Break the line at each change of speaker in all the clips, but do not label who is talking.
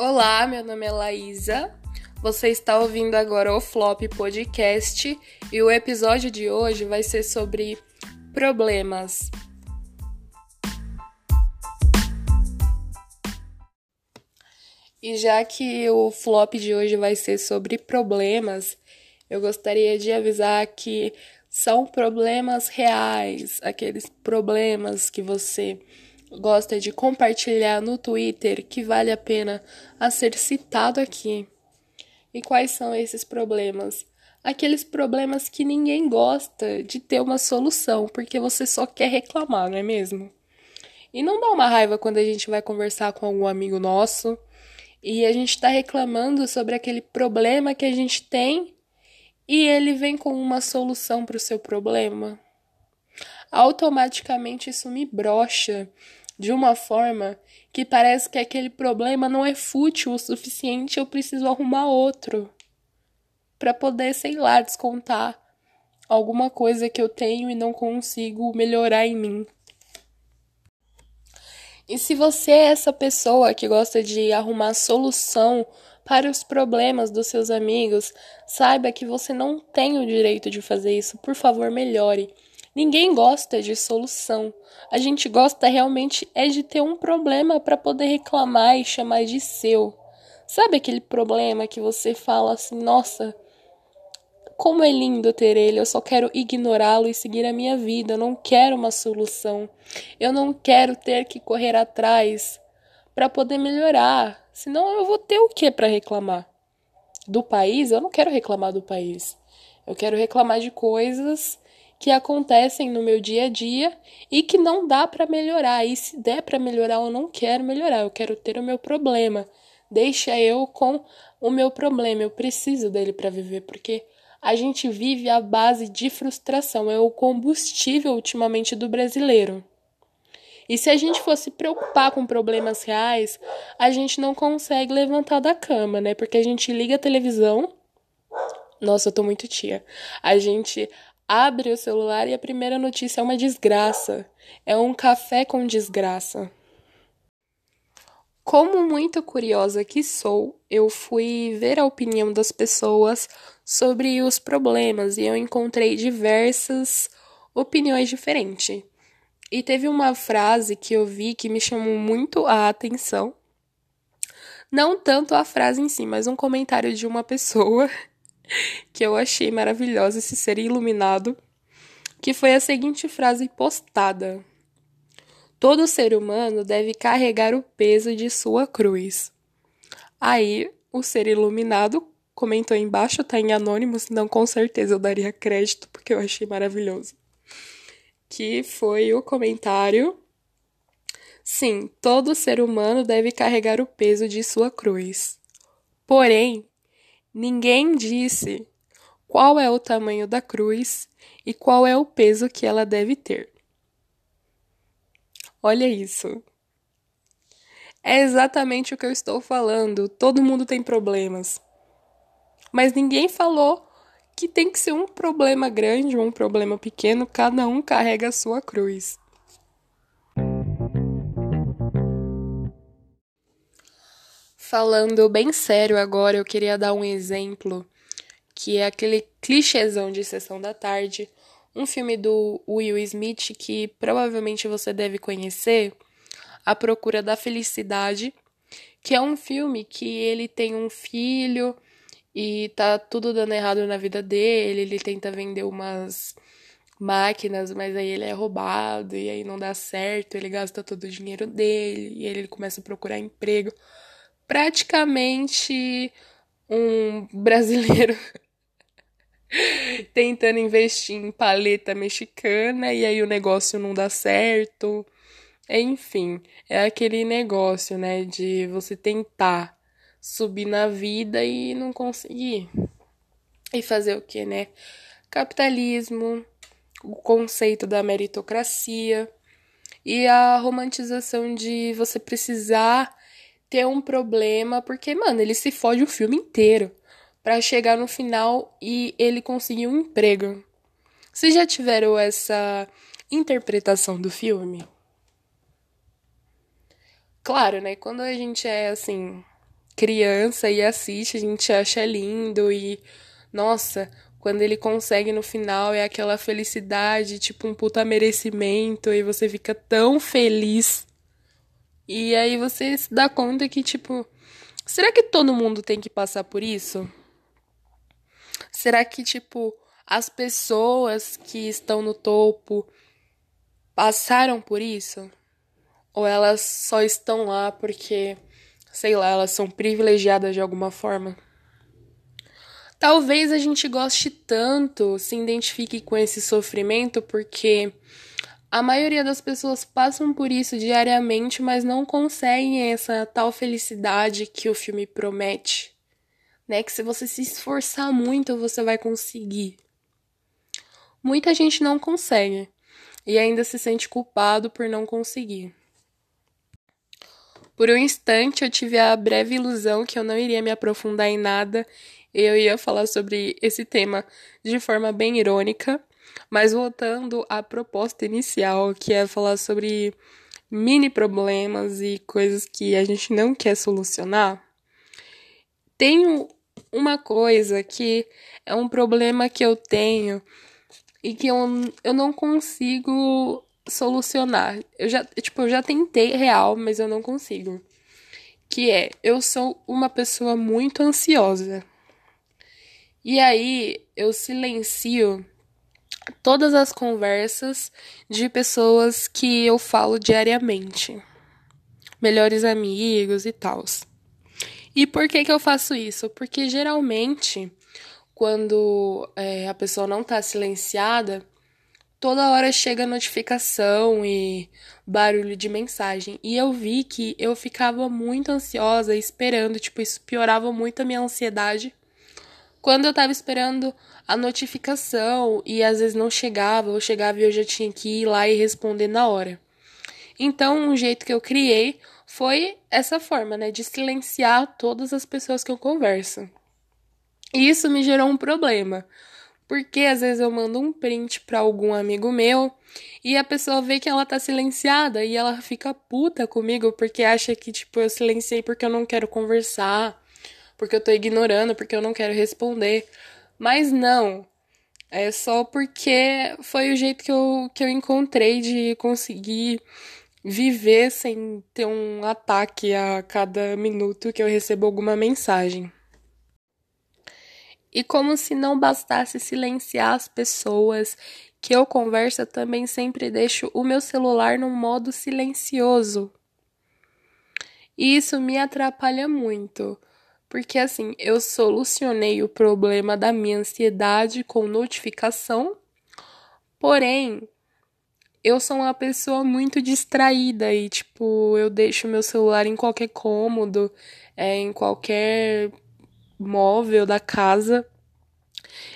Olá, meu nome é Laísa. Você está ouvindo agora o Flop Podcast e o episódio de hoje vai ser sobre problemas. E já que o flop de hoje vai ser sobre problemas, eu gostaria de avisar que são problemas reais, aqueles problemas que você gosta de compartilhar no Twitter que vale a pena a ser citado aqui. E quais são esses problemas? Aqueles problemas que ninguém gosta de ter uma solução, porque você só quer reclamar, não é mesmo? E não dá uma raiva quando a gente vai conversar com algum amigo nosso e a gente está reclamando sobre aquele problema que a gente tem e ele vem com uma solução para o seu problema? Automaticamente isso me brocha de uma forma que parece que aquele problema não é fútil o suficiente, eu preciso arrumar outro para poder, sei lá, descontar alguma coisa que eu tenho e não consigo melhorar em mim. E se você é essa pessoa que gosta de arrumar solução para os problemas dos seus amigos, saiba que você não tem o direito de fazer isso. Por favor, melhore. Ninguém gosta de solução. A gente gosta realmente é de ter um problema para poder reclamar e chamar de seu. Sabe aquele problema que você fala assim, nossa, como é lindo ter ele, eu só quero ignorá-lo e seguir a minha vida, eu não quero uma solução. Eu não quero ter que correr atrás para poder melhorar, senão eu vou ter o que para reclamar? Do país? Eu não quero reclamar do país. Eu quero reclamar de coisas que acontecem no meu dia a dia e que não dá para melhorar. E se der para melhorar, eu não quero melhorar, eu quero ter o meu problema. Deixa eu com o meu problema, eu preciso dele para viver, porque a gente vive à base de frustração, é o combustível ultimamente do brasileiro. E se a gente fosse preocupar com problemas reais, a gente não consegue levantar da cama, né? Porque a gente liga a televisão. Nossa, eu tô muito tia. A gente abre o celular e a primeira notícia é uma desgraça. É um café com desgraça. Como muito curiosa que sou, eu fui ver a opinião das pessoas sobre os problemas e eu encontrei diversas opiniões diferentes. E teve uma frase que eu vi que me chamou muito a atenção. Não tanto a frase em si, mas um comentário de uma pessoa que eu achei maravilhosa esse ser iluminado, que foi a seguinte frase postada: Todo ser humano deve carregar o peso de sua cruz. Aí, o ser iluminado comentou embaixo, tá em anônimo, senão com certeza eu daria crédito, porque eu achei maravilhoso. Que foi o comentário. Sim, todo ser humano deve carregar o peso de sua cruz. Porém, Ninguém disse qual é o tamanho da cruz e qual é o peso que ela deve ter. Olha isso. É exatamente o que eu estou falando. Todo mundo tem problemas. Mas ninguém falou que tem que ser um problema grande ou um problema pequeno, cada um carrega a sua cruz. Falando bem sério agora, eu queria dar um exemplo que é aquele clichêzão de sessão da tarde, um filme do Will Smith que provavelmente você deve conhecer, A Procura da Felicidade, que é um filme que ele tem um filho e tá tudo dando errado na vida dele, ele tenta vender umas máquinas, mas aí ele é roubado e aí não dá certo, ele gasta todo o dinheiro dele e ele começa a procurar emprego praticamente um brasileiro tentando investir em paleta mexicana e aí o negócio não dá certo. Enfim, é aquele negócio, né, de você tentar subir na vida e não conseguir. E fazer o que, né? Capitalismo, o conceito da meritocracia e a romantização de você precisar ter um problema, porque, mano, ele se fode o filme inteiro para chegar no final e ele conseguir um emprego. Vocês já tiveram essa interpretação do filme? Claro, né? Quando a gente é assim, criança e assiste, a gente acha lindo e nossa, quando ele consegue no final é aquela felicidade, tipo um puta merecimento e você fica tão feliz. E aí você se dá conta que tipo, será que todo mundo tem que passar por isso? Será que tipo as pessoas que estão no topo passaram por isso? Ou elas só estão lá porque, sei lá, elas são privilegiadas de alguma forma? Talvez a gente goste tanto, se identifique com esse sofrimento, porque a maioria das pessoas passam por isso diariamente, mas não conseguem essa tal felicidade que o filme promete. Né? Que se você se esforçar muito, você vai conseguir. Muita gente não consegue e ainda se sente culpado por não conseguir. Por um instante eu tive a breve ilusão que eu não iria me aprofundar em nada eu ia falar sobre esse tema de forma bem irônica, mas voltando à proposta inicial, que é falar sobre mini problemas e coisas que a gente não quer solucionar, tenho uma coisa que é um problema que eu tenho e que eu, eu não consigo solucionar. Eu já, tipo, eu já tentei real, mas eu não consigo. Que é, eu sou uma pessoa muito ansiosa. E aí eu silencio todas as conversas de pessoas que eu falo diariamente, melhores amigos e tal. E por que que eu faço isso? Porque geralmente quando é, a pessoa não tá silenciada, toda hora chega notificação e barulho de mensagem. E eu vi que eu ficava muito ansiosa esperando, tipo, isso piorava muito a minha ansiedade quando eu tava esperando a notificação e às vezes não chegava, ou chegava e eu já tinha que ir lá e responder na hora. Então, um jeito que eu criei foi essa forma, né, de silenciar todas as pessoas que eu converso. E isso me gerou um problema, porque às vezes eu mando um print para algum amigo meu e a pessoa vê que ela tá silenciada e ela fica puta comigo porque acha que tipo eu silenciei porque eu não quero conversar porque eu tô ignorando, porque eu não quero responder. Mas não. É só porque foi o jeito que eu, que eu encontrei de conseguir viver sem ter um ataque a cada minuto que eu recebo alguma mensagem. E como se não bastasse silenciar as pessoas que eu converso, eu também sempre deixo o meu celular no modo silencioso. E isso me atrapalha muito, porque assim, eu solucionei o problema da minha ansiedade com notificação, porém, eu sou uma pessoa muito distraída e, tipo, eu deixo meu celular em qualquer cômodo, é, em qualquer móvel da casa.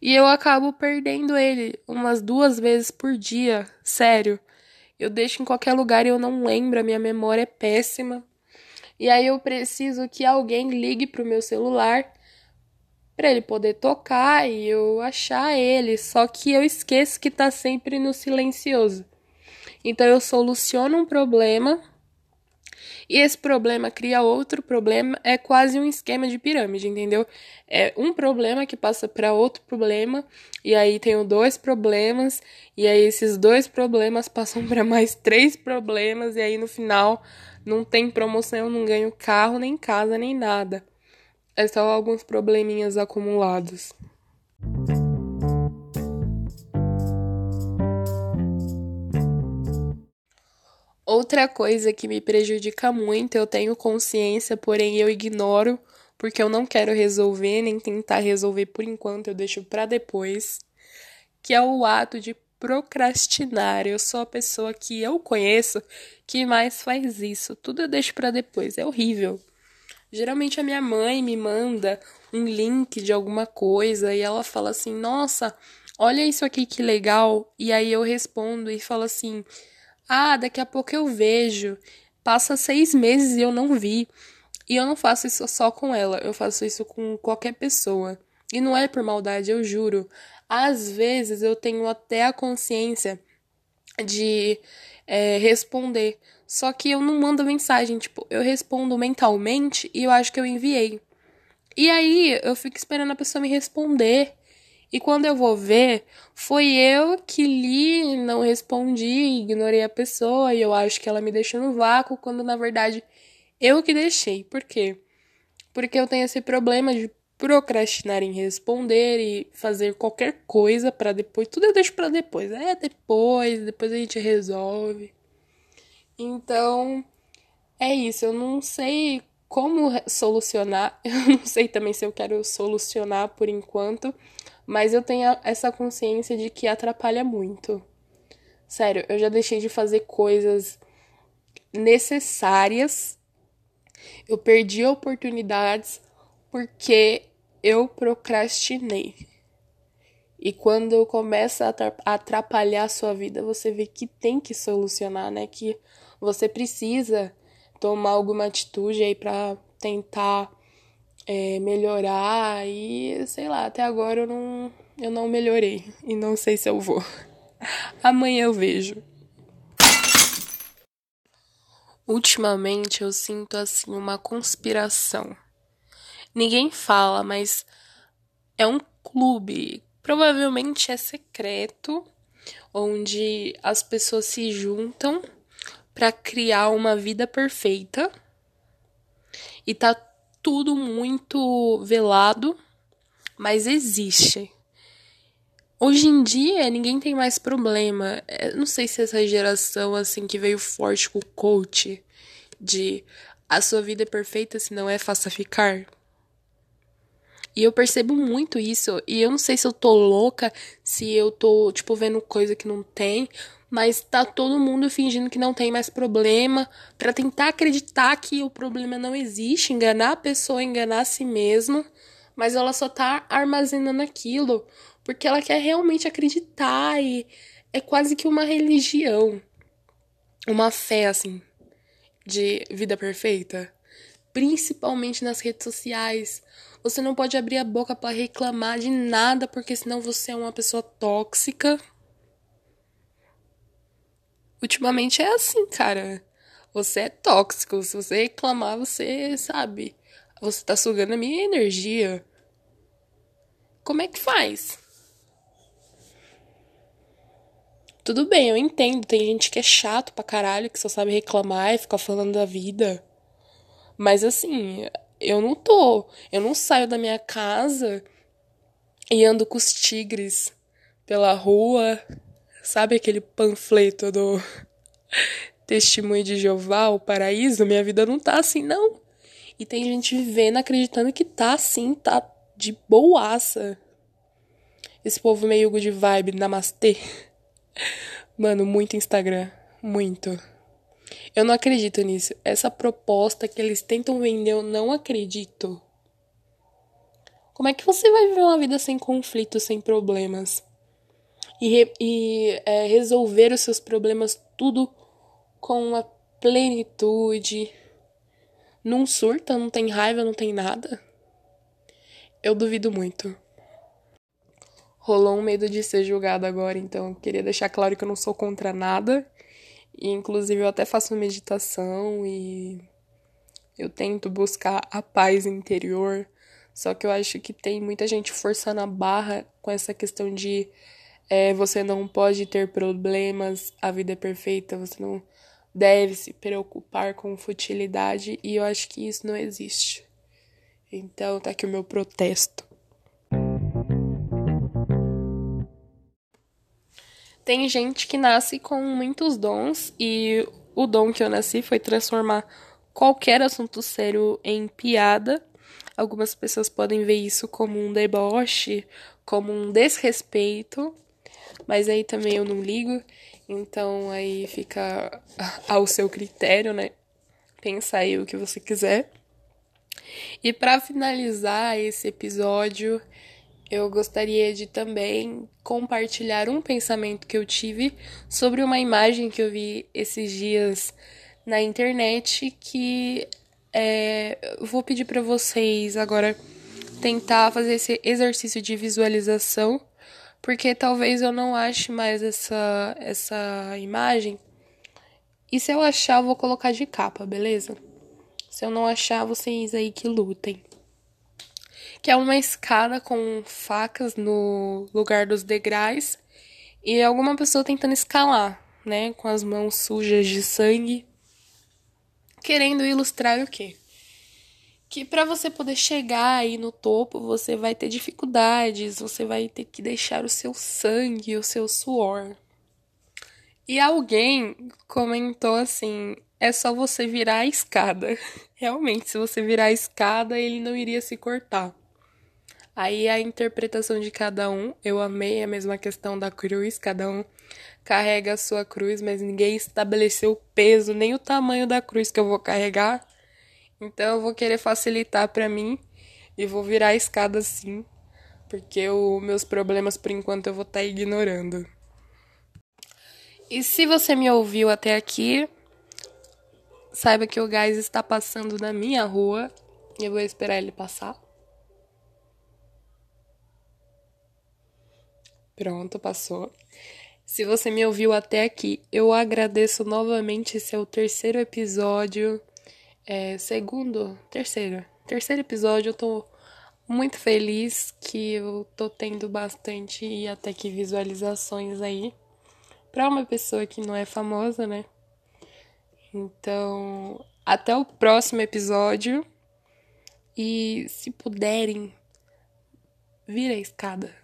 E eu acabo perdendo ele umas duas vezes por dia, sério. Eu deixo em qualquer lugar e eu não lembro, a minha memória é péssima. E aí eu preciso que alguém ligue pro meu celular para ele poder tocar e eu achar ele, só que eu esqueço que tá sempre no silencioso. Então eu soluciono um problema e esse problema cria outro problema, é quase um esquema de pirâmide, entendeu? É um problema que passa para outro problema, e aí tenho dois problemas, e aí esses dois problemas passam para mais três problemas, e aí no final não tem promoção, eu não ganho carro, nem casa, nem nada. É só alguns probleminhas acumulados. Outra coisa que me prejudica muito, eu tenho consciência, porém eu ignoro, porque eu não quero resolver, nem tentar resolver por enquanto, eu deixo para depois, que é o ato de procrastinar. Eu sou a pessoa que eu conheço que mais faz isso. Tudo eu deixo para depois. É horrível. Geralmente a minha mãe me manda um link de alguma coisa e ela fala assim: "Nossa, olha isso aqui que legal". E aí eu respondo e falo assim: "Ah, daqui a pouco eu vejo". Passa seis meses e eu não vi. E eu não faço isso só com ela, eu faço isso com qualquer pessoa. E não é por maldade, eu juro. Às vezes eu tenho até a consciência de é, responder. Só que eu não mando mensagem, tipo, eu respondo mentalmente e eu acho que eu enviei. E aí eu fico esperando a pessoa me responder. E quando eu vou ver, foi eu que li, não respondi, ignorei a pessoa e eu acho que ela me deixou no vácuo, quando na verdade eu que deixei. Por quê? Porque eu tenho esse problema de procrastinar em responder e fazer qualquer coisa para depois. Tudo eu deixo para depois. É depois, depois a gente resolve. Então, é isso. Eu não sei como solucionar. Eu não sei também se eu quero solucionar por enquanto, mas eu tenho essa consciência de que atrapalha muito. Sério, eu já deixei de fazer coisas necessárias. Eu perdi oportunidades porque eu procrastinei. E quando começa a atrapalhar a sua vida, você vê que tem que solucionar, né? Que você precisa tomar alguma atitude aí para tentar é, melhorar e sei lá, até agora eu não, eu não melhorei e não sei se eu vou. Amanhã eu vejo. Ultimamente eu sinto assim uma conspiração Ninguém fala, mas é um clube, provavelmente é secreto, onde as pessoas se juntam para criar uma vida perfeita. E tá tudo muito velado, mas existe. Hoje em dia, ninguém tem mais problema. Eu é, não sei se essa geração assim que veio forte com o coach de a sua vida é perfeita se não é faça ficar. E eu percebo muito isso. E eu não sei se eu tô louca, se eu tô, tipo, vendo coisa que não tem. Mas tá todo mundo fingindo que não tem mais problema. para tentar acreditar que o problema não existe. Enganar a pessoa, enganar a si mesmo. Mas ela só tá armazenando aquilo. Porque ela quer realmente acreditar. E é quase que uma religião. Uma fé, assim. De vida perfeita. Principalmente nas redes sociais você não pode abrir a boca para reclamar de nada, porque senão você é uma pessoa tóxica. Ultimamente é assim, cara. Você é tóxico. Se você reclamar, você sabe. Você tá sugando a minha energia. Como é que faz? Tudo bem, eu entendo. Tem gente que é chato pra caralho, que só sabe reclamar e ficar falando da vida. Mas assim, eu não tô. Eu não saio da minha casa e ando com os tigres pela rua. Sabe aquele panfleto do Testemunho de Jeová, o paraíso? Minha vida não tá assim, não. E tem gente vivendo acreditando que tá assim, tá de boaça. Esse povo meio good vibe, namastê. Mano, muito Instagram. Muito. Eu não acredito nisso. Essa proposta que eles tentam vender, eu não acredito. Como é que você vai viver uma vida sem conflitos, sem problemas? E, e é, resolver os seus problemas tudo com uma plenitude. Não surta, não tem raiva, não tem nada? Eu duvido muito. Rolou um medo de ser julgado agora, então queria deixar claro que eu não sou contra nada e, inclusive, eu até faço meditação e eu tento buscar a paz interior. Só que eu acho que tem muita gente forçando a barra com essa questão de é, você não pode ter problemas, a vida é perfeita, você não deve se preocupar com futilidade. E eu acho que isso não existe. Então tá aqui o meu protesto. Tem gente que nasce com muitos dons e o dom que eu nasci foi transformar qualquer assunto sério em piada. Algumas pessoas podem ver isso como um deboche, como um desrespeito, mas aí também eu não ligo. Então aí fica ao seu critério, né? Pensa aí o que você quiser. E para finalizar esse episódio, eu gostaria de também compartilhar um pensamento que eu tive sobre uma imagem que eu vi esses dias na internet que é, vou pedir para vocês agora tentar fazer esse exercício de visualização porque talvez eu não ache mais essa, essa imagem. E se eu achar, eu vou colocar de capa, beleza? Se eu não achar, vocês aí que lutem. Que é uma escada com facas no lugar dos degraus e alguma pessoa tentando escalar, né? Com as mãos sujas de sangue. Querendo ilustrar o quê? que para você poder chegar aí no topo, você vai ter dificuldades, você vai ter que deixar o seu sangue, o seu suor. E alguém comentou assim: é só você virar a escada. Realmente, se você virar a escada, ele não iria se cortar. Aí a interpretação de cada um, eu amei a mesma questão da cruz, cada um carrega a sua cruz, mas ninguém estabeleceu o peso nem o tamanho da cruz que eu vou carregar. Então eu vou querer facilitar para mim e vou virar a escada sim, porque os meus problemas por enquanto eu vou estar tá ignorando. E se você me ouviu até aqui, saiba que o gás está passando na minha rua e eu vou esperar ele passar. Pronto, passou. Se você me ouviu até aqui, eu agradeço novamente. Esse é o terceiro episódio é, segundo, terceiro, terceiro episódio, eu tô muito feliz que eu tô tendo bastante e até que visualizações aí para uma pessoa que não é famosa, né? Então, até o próximo episódio. E se puderem, vira a escada.